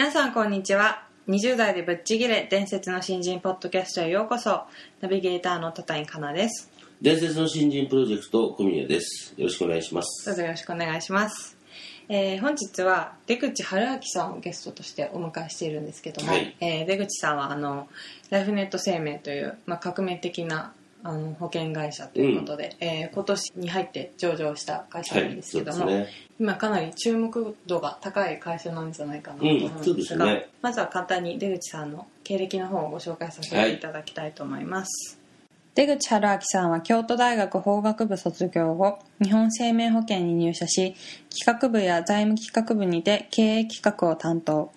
皆さんこんにちは。20代でぶっちぎれ伝説の新人ポッドキャストへようこそ。ナビゲーターの多井かなです。伝説の新人プロジェクト小宮です。よろしくお願いします。どうぞよろしくお願いします。えー本日は出口春明さんをゲストとしてお迎えしているんですけども、はい。えー出口さんはあのライフネット生命という、まあ、革命的なあの保険会社ということで、えー今年に入って上場した会社なんですけども、はいね。今かなり注目度が高い会社なんじゃないかなと思うんでが、ですすね。まずは簡単に出口さんの経歴の方をご紹介させていただきたいと思います、出口春明さんは京都大学法学部卒業後日本生命保険に入社し企画部や財務企画部にて経営企画を担当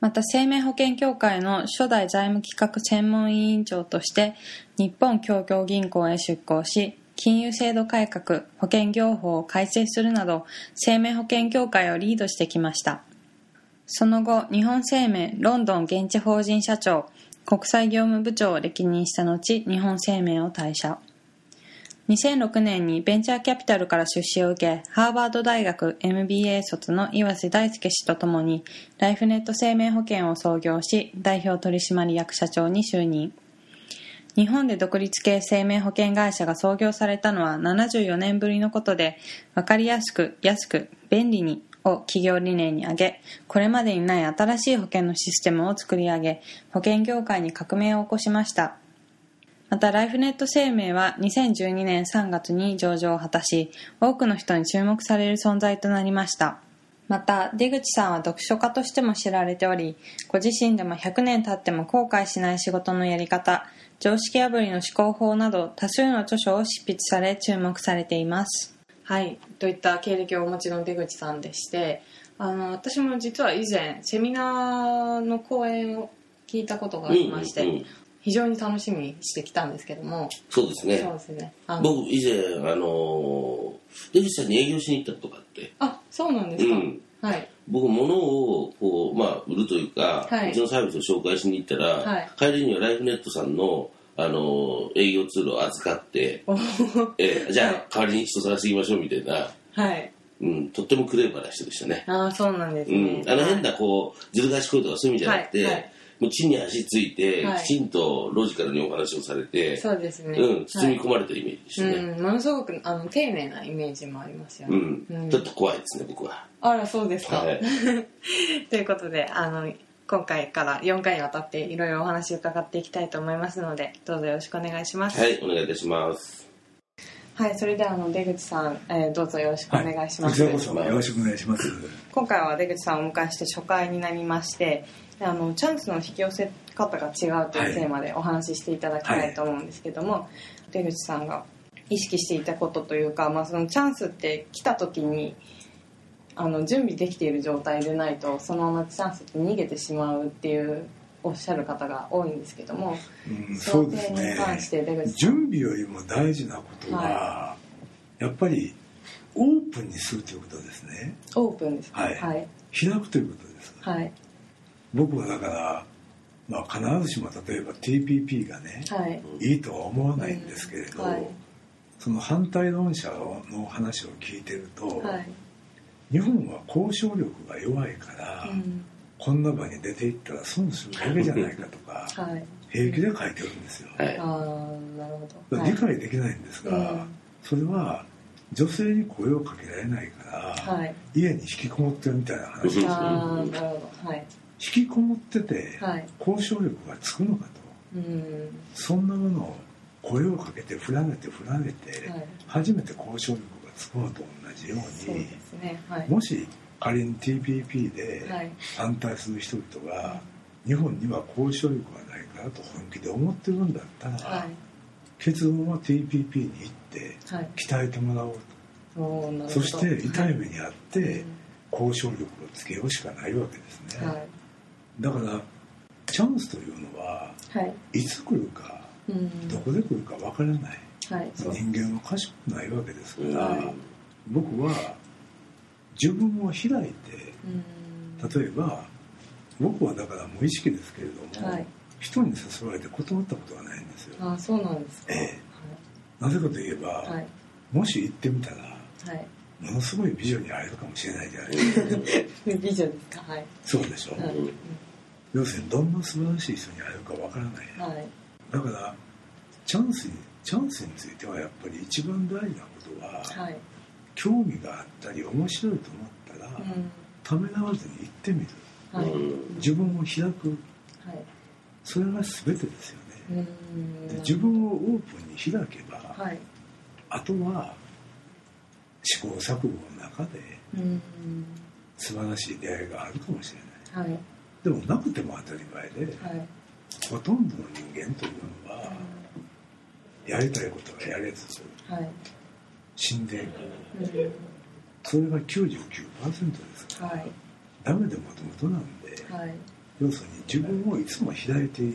また生命保険協会の初代財務企画専門委員長として日本協協銀行へ出向し金融制度改革保険業法を改正するなど生命保険協会をリードしてきました。その後日本生命ロンドン現地法人社長国際業務部長を歴任した後日本生命を退社。2006年にベンチャーキャピタルから出資を受けハーバード大学 MBA 卒の岩瀬大輔氏とともにライフネット生命保険を創業し代表取締役社長に就任。日本で独立系生命保険会社が創業されたのは74年ぶりのことで分かりやすく安く便利にを企業理念に挙げこれまでにない新しい保険のシステムを作り上げ保険業界に革命を起こしました。またライフネット生命は2012年3月に上場を果たし多くの人に注目される存在となりました。また出口さんは読書家としても知られておりご自身でも100年経っても後悔しない仕事のやり方常識破りの思考法など多数の著書を執筆され注目されています。はいといった経歴をお持ちの出口さんでしてあの私も実は以前セミナーの講演を聞いたことがありまして、うんうん非常に楽しみにしてきたんですけども。そうですね。そうですね。あの僕以前あの出口さんに営業しに行ったとかって。あそうなんですか、うん。はい。僕物をこうまあ売るというか、はい。うちのサービスを紹介しに行ったら、はい。帰りにはライフネットさんのあの営業ツールを預かって、おえじゃあ、はい。代わりに人探していきましょうみたいな、はい。うん、とってもクレーバーな人でしたね。ああそうなんですうね、ん、あの変なこうずる賢いとかそういう意味じゃなくて、はいはいもう地に足ついて、はい。きちんとロジカルにお話をされて、そうですね、うん、包み込はいまれてるイメージでしたね。うん、ものすごくあの丁寧なイメージもありますよね、うん、うん。ちょっと怖いですね、僕は。あらそうですか、はい。ということであの今回から4回にわたっていろいろお話を伺っていきたいと思いますのでどうぞよろしくお願いします。はい、お願いいたします。はい、それではあの出口さん、えーどうぞよろしくお願いします、よろしくお願いします。今回は出口さんをお迎えして初回になりましてあのチャンスの引き寄せ方が違うというテーマでお話ししていただきたいと思うんですけども、出口さんが意識していたことというか、まあ、そのチャンスって来た時にあの準備できている状態でないとそのままチャンスって逃げてしまうっていうおっしゃる方が多いんですけどもうん、そうです点に関して出ね準備よりも大事なことは、やっぱりオープンにするということですね。オープンですか？はい。はい、開くということです。はい。僕はだから、まあ、必ずしも例えば TPP がね、はい。いいとは思わないんですけれど、うんはい。その反対論者の話を聞いてると、はい、日本は交渉力が弱いから、うん。こんな場に出ていったら損するだけじゃないかとかはい、平気で書いてるんですよ。はい。あ。あなるほど、はい理解できないんですが、うん。それは女性に声をかけられないから、はい。家に引きこもってるみたいな話。でするほど。はい。引きこもっててはい。交渉力がつくのかと。うん。そんなものを声をかけて振られて振られて、はい。初めて交渉力がつくのと同じよそううにね。はい。もし仮に TPP ではい。反対する人々が日本には交渉力がないからと本気で思ってるんだったら、はい結論は TPP に行って鍛えてもらおうと、はい、そして痛い目にあって、交渉力をつけようしかないわけですね、はい、だからチャンスというのは、はい、いつ来るか、うん、どこで来るかわからない、はい、人間は賢くないわけですから、はい、僕は自分を開いて、例えば僕はだから無意識ですけれども、はい、人に誘われて断ったことがないんですよ。あそうなんですか、ええ。なぜかといえば、はい、もし行ってみたら、はい、ものすごい美女に会えるかもしれないじゃないですか。美女ですか？はい。そうでしょ、はい、要するにどんな素晴らしい人に会えるかわからない、はい、だからチャンスにチャンスについてはやっぱり一番大事なことは、はい、興味があったり面白いと思ったら、うん、ためらわずに行ってみる、はい、自分を開く、はい、それが全てですよね。で自分をオープンに開けば、はい、あとは試行錯誤の中で素晴らしい出会いがあるかもしれない、はい、でもなくても当たり前で、はい、ほとんどの人間というのは、やりたいことがやれず、はい、死んでいく、うん、それが99%ですから、はい、ダメでもともとなんで、はい、要するに自分をいつも開いてい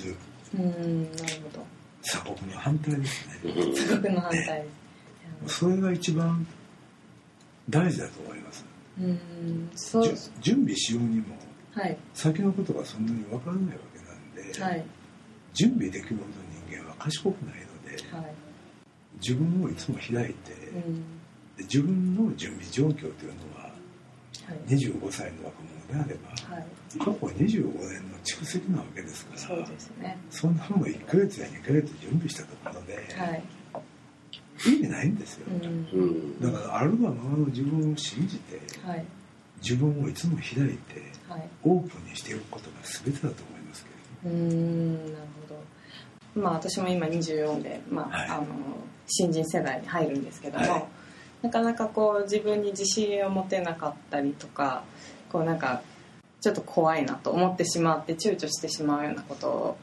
る。うんなるほど。鎖国の反対ですね。鎖国の反対、ね、それが一番大事だと思います。うんそう。準備しようにも、はい、先のことがそんなに分からないわけなんで、はい、準備できるほど人間は賢くないので、はい、自分をいつも開いて、うん、自分の準備状況というのは、はい、25歳の若者であれば、はい、過去25年の蓄積なわけですからそうです、ね、そんなもの1か月や2か月準備したところで、はい。意味ないんですよ、うん、だからあるがままの自分を信じて、はい、自分をいつも開いて、はい、オープンにしていくことが全てだと思いますけどうんなるほど。まあ私も今24で、まあ、はい、あの新人世代に入るんですけども、なかなかこう自分に自信を持てなかったりとかこうなんかちょっと怖いなと思ってしまって躊躇してしまうようなこと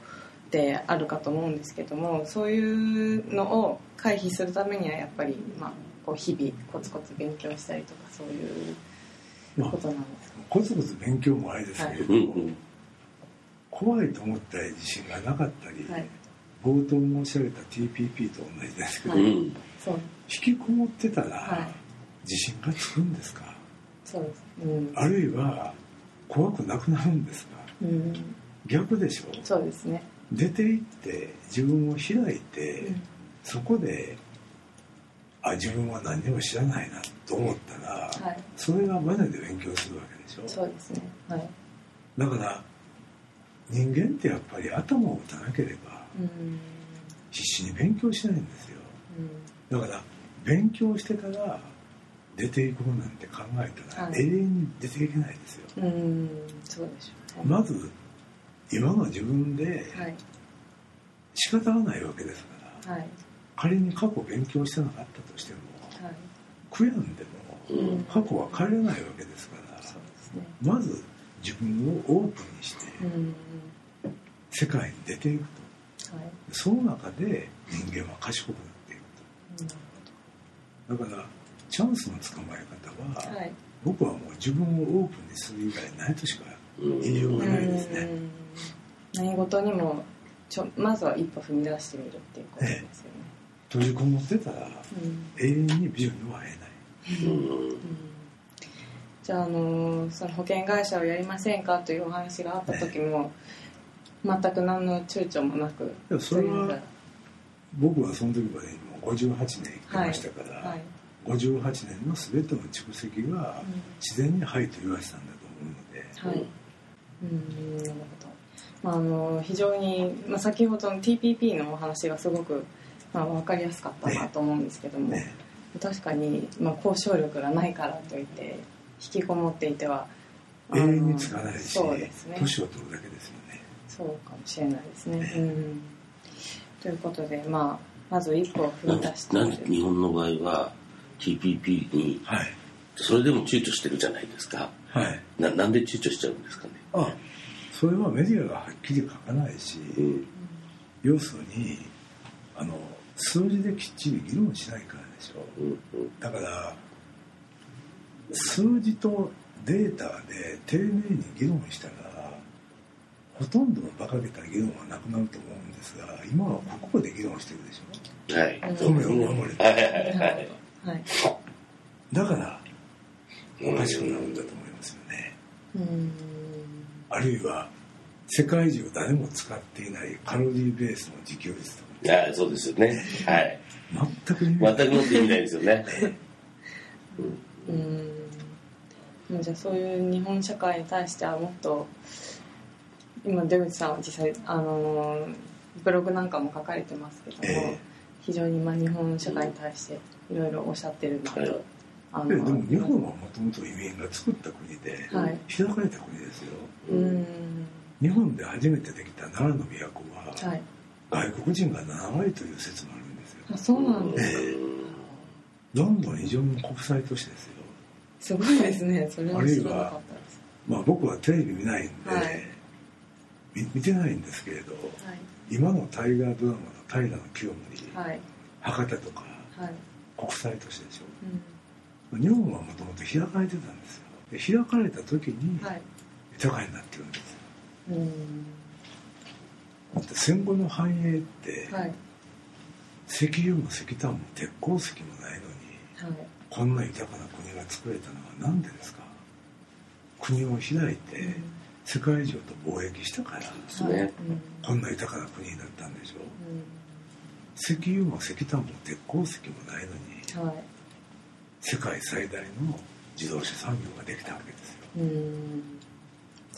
ってあるかと思うんですけどもそういうのを回避するためにはやっぱり、まあ、こう日々コツコツ勉強したりとかそういうことなんですか、まあ、コツコツ勉強もあれですけれども、はい、怖いと思ったり自信がなかったり、はい、冒頭申し上げた TPP と同じですけど、はい、引きこもってたら、自信がつくんですか？そうです、うん、あるいは怖くなくなるんですか、うん、逆でしょ？そうですね。出て行って自分を開いて、うん、そこであ自分は何も知らないなと思ったら、はい、それがマネで勉強するわけでしょ？そうですね、はい、だから人間ってやっぱり頭を打たなければ必死に勉強しないんですよ、うん、だから勉強してから出ていこうなんて考えたら、永遠に出ていけないですよ、うん、そうでしょう、ね、まず今の自分で仕方がないわけですから、はい、仮に過去勉強してなかったとしても、はい、悔やんでも過去は変えれないわけですから、まず自分をオープンにして、世界に出ていくと、はい、その中で人間は賢くなっていくと、だからチャンスの捕まえ方は、僕はもう自分をオープンにする以外ないとしか言いようがないですね。何事にもちょまずは一歩踏み出してみるっていうことですよね。閉じこもってたら、永遠に美女には会えない。うん。じゃあ、あのその保険会社をやりませんかというお話があった時も、全く何の躊躇もなく。それは僕はその時までにも58年生きてましたから、はい。はい、58年の全ての蓄積が自然に「はい」と言わせたんだと思うので、はい、うんなるほどまあ、あの非常に、まあ、先ほどの TPP のお話がすごく、まあ、分かりやすかったなと思うんですけども、ね。ね、確かに、まあ、交渉力がないからといって引きこもっていては永遠につかないしそうですね。年を取るだけですよね。そうかもしれないですね、ね、うん。ということで、まあ、まず一歩踏み出してなんで日本の場合は TPP に、はい、それでも躊躇してるじゃないですか、はい、ななんで躊躇しちゃうんですかね？あそれはメディアがはっきり書かないし、うん、要するにあの数字できっちり議論しないからでしょ、うんうん、だから数字とデータで丁寧に議論したらほとんどの馬鹿げた議論はなくなると思うんですが今はここで議論してるでしょ。はい。米を守れて、はいはいはい、だからおかしくなるんだと思いますよね。あるいは世界中誰も使っていないカロリーベースの自給率とか。いやそうですよね。はい。全く全くもって意味ないですよね。うん。じゃあそういう日本社会に対してはもっと今出口さんは実際あのブログなんかも書かれてますけども、えー、非常にまあ日本社会に対していろいろおっしゃってるなと、はい、あのでも日本はもともと移民が作った国で、はい、開かれた国ですよ。うん。日本で初めてできた奈良の都は、はい、外国人が7割という説もあるんですよ。あそうなんですか、えー、どんどん非常に国際都市ですよ。すごいですね。それは知らなかったです。まあ僕はテレビ見ないんで、はい。見てないんですけれど、はい、今の大河ドラマの「平清盛」はい、博多とか、はい、国際都市でしょ、うん、日本はもともと開かれてたんですよ。で開かれた時に豊かになってるんですよ、だって戦後の繁栄って、石油も石炭も鉄鉱石もないのに、こんな豊かな国が作れたのは何でですか？国を開いて、うん。世界中と貿易したから。ですね、こんな豊かな国になったんでしょ？う、うん、石油も石炭も鉄鉱石もないのに、はい、世界最大の自動車産業ができたわけですよ、うん、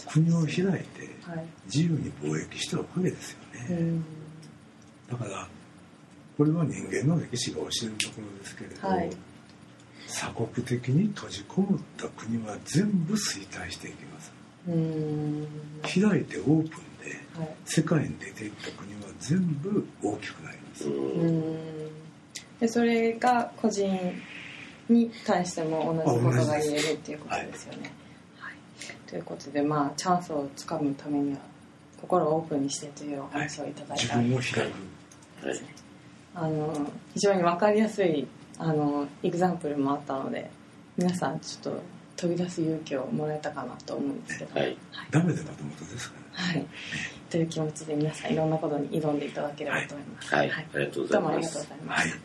国を開いて自由に貿易したおかげですよね、うん、だからこれは人間の歴史が教えるところですけれど、はい、鎖国的に閉じこもった国は全部衰退していきます。開いてオープンで世界に出ていった国は全部大きくなります。でそれが個人に対しても同じことが言えるっていうことですよね、はい、ということでまあチャンスをつかむためには心をオープンにしてというお話をいただいた、はい、自分を開く、はい、あの非常に分かりやすいあのエグザンプルもあったので皆さんちょっと飛び出す勇気をもらえたかなと思うんですけど、はい、ダメでまともとですか？ら、はい、という気持ちで皆さんいろんなことに挑んでいただければと思います、はい、はい、ありがとうございます。どうもありがとうございます、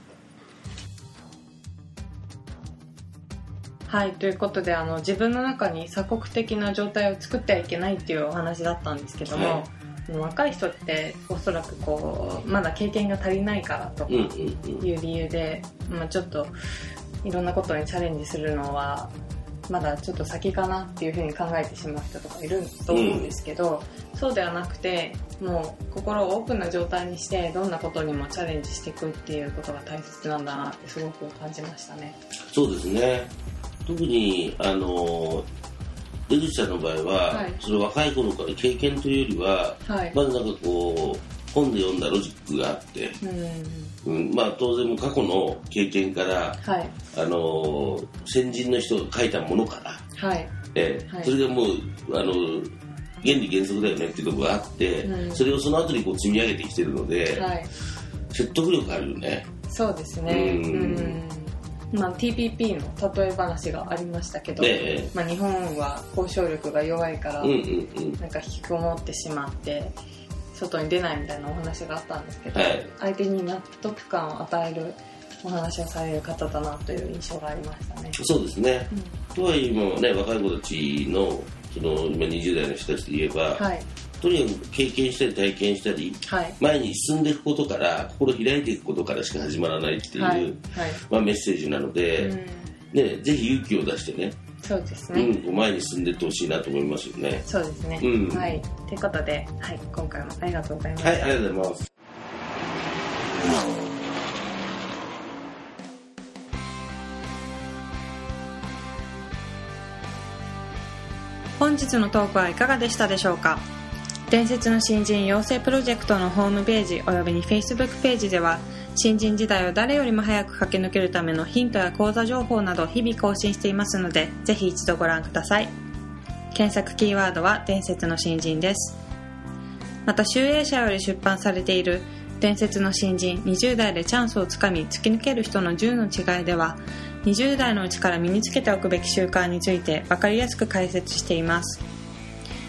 はい、ということであの自分の中に鎖国的な状態を作ってはいけないっていうお話だったんですけども、はい、若い人っておそらくこうまだ経験が足りないからとかいう理由で、まあ、ちょっといろんなことにチャレンジするのはまだちょっと先かなっていうふうに考えてしまう人とかいると思うんですけど、うん、そうではなくてもう心をオープンな状態にしてどんなことにもチャレンジしていくっていうことが大切なんだなってすごく感じましたね。そうですね。特にあの出口さんの場合は、はい、その若い頃から経験というよりは、はい、まずなんかこう本で読んだロジックがあって、うん、まあ当然過去の経験から、はい、あの先人の人が書いたものから、はい。えー、はい、それがもうあの原理原則だよねっていうところがあって、うん、それをその後にこう積み上げてきてるので、はい、説得力あるよね。そうですね、うん。まあ、TPP の例え話がありましたけど、ね、まあ、日本は交渉力が弱いから、うんうんうん、なんか引きこもってしまって外に出ないみたいなお話があったんですけど、はい、相手に納得感を与えるお話をされる方だなという印象がありましたね。そうですね、うん、とはいえもね若い子たちのその今20代の人たちで言えば、はい、とにかく経験したり体験したり、はい、前に進んでいくことから心開いていくことからしか始まらないっていう、はい、まあ、メッセージなので、うん、ね、ぜひ勇気を出してねそうですね、うん、前に進んでいってほしいなと思いますよね。そうですね、うん、はい。ということで、はい、今回もありがとうございます。はいありがとうございます。本日のトークはいかがでしたでしょうか？伝説の新人養成プロジェクトのホームページおよびに Facebook ページでは新人時代を誰よりも早く駆け抜けるためのヒントや講座情報など日々更新していますのでぜひ一度ご覧ください。検索キーワードは伝説の新人です。また集英社より出版されている伝説の新人20代でチャンスをつかみ突き抜ける人の10の違いでは20代のうちから身につけておくべき習慣について分かりやすく解説しています。